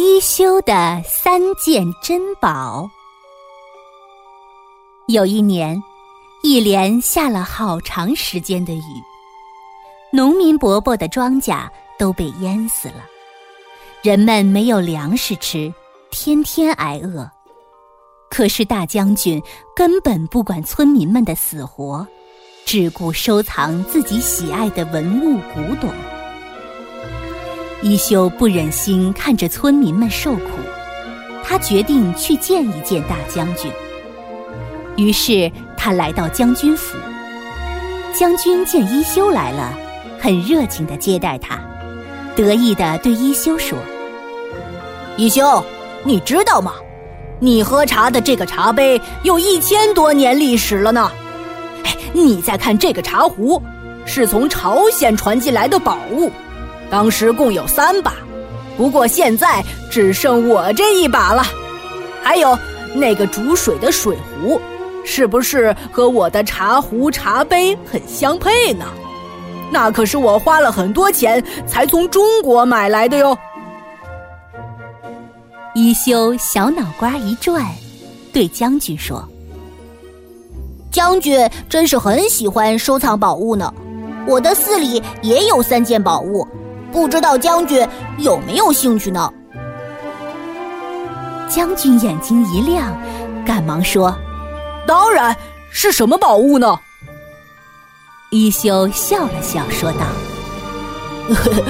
一休的三件珍宝。有一年，一连下了好长时间的雨，农民伯伯的庄稼都被淹死了，人们没有粮食吃，天天挨饿。可是大将军根本不管村民们的死活，只顾收藏自己喜爱的文物古董。一休不忍心看着村民们受苦，他决定去见一见大将军。于是他来到将军府。将军见一休来了，很热情的接待他，得意的对一休说：“一休，你知道吗？你喝茶的这个茶杯有一千多年历史了呢。你再看这个茶壶，是从朝鲜传进来的宝物。”当时共有三把，不过现在只剩我这一把了。还有那个煮水的水壶，是不是和我的茶壶、茶杯很相配呢？那可是我花了很多钱才从中国买来的哟。一休小脑瓜一转，对将军说：“将军真是很喜欢收藏宝物呢。我的寺里也有三件宝物。”不知道将军有没有兴趣呢？将军眼睛一亮，赶忙说：“当然是什么宝物呢？”一休笑了笑，说道：“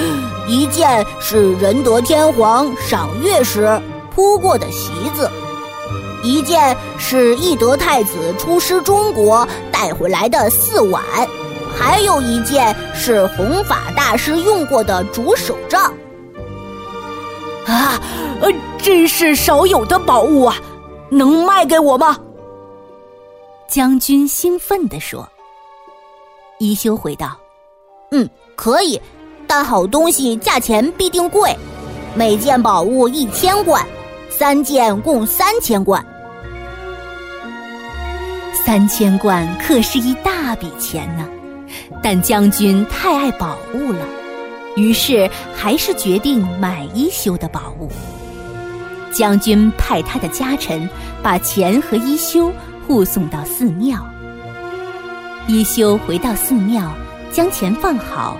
一件是仁德天皇赏月时铺过的席子，一件是懿德太子出师中国带回来的四碗。”还有一件是弘法大师用过的竹手杖，啊，呃，真是少有的宝物啊！能卖给我吗？将军兴奋地说。一休回道：“嗯，可以，但好东西价钱必定贵，每件宝物一千贯，三件共三千贯。三千贯可是一大笔钱呢。”但将军太爱宝物了，于是还是决定买一休的宝物。将军派他的家臣把钱和一休护送到寺庙。一休回到寺庙，将钱放好，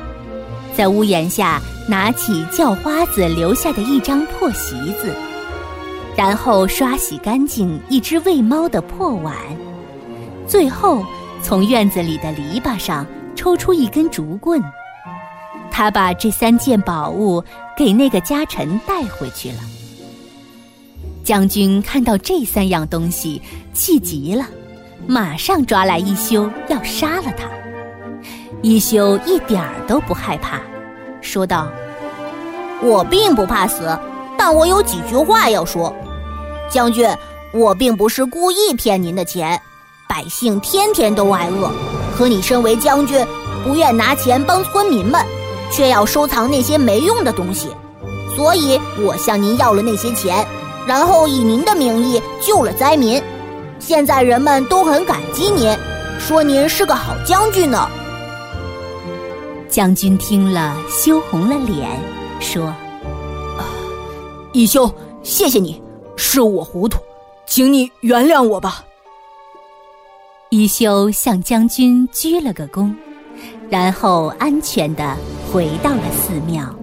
在屋檐下拿起叫花子留下的一张破席子，然后刷洗干净一只喂猫的破碗，最后从院子里的篱笆上。抽出一根竹棍，他把这三件宝物给那个家臣带回去了。将军看到这三样东西，气极了，马上抓来一休要杀了他。一休一点儿都不害怕，说道：“我并不怕死，但我有几句话要说。将军，我并不是故意骗您的钱，百姓天天都挨饿。”可你身为将军，不愿拿钱帮村民们，却要收藏那些没用的东西，所以我向您要了那些钱，然后以您的名义救了灾民。现在人们都很感激您，说您是个好将军呢。将军听了，羞红了脸，说：“啊，一休，谢谢你，是我糊涂，请你原谅我吧。”一休向将军鞠了个躬，然后安全的回到了寺庙。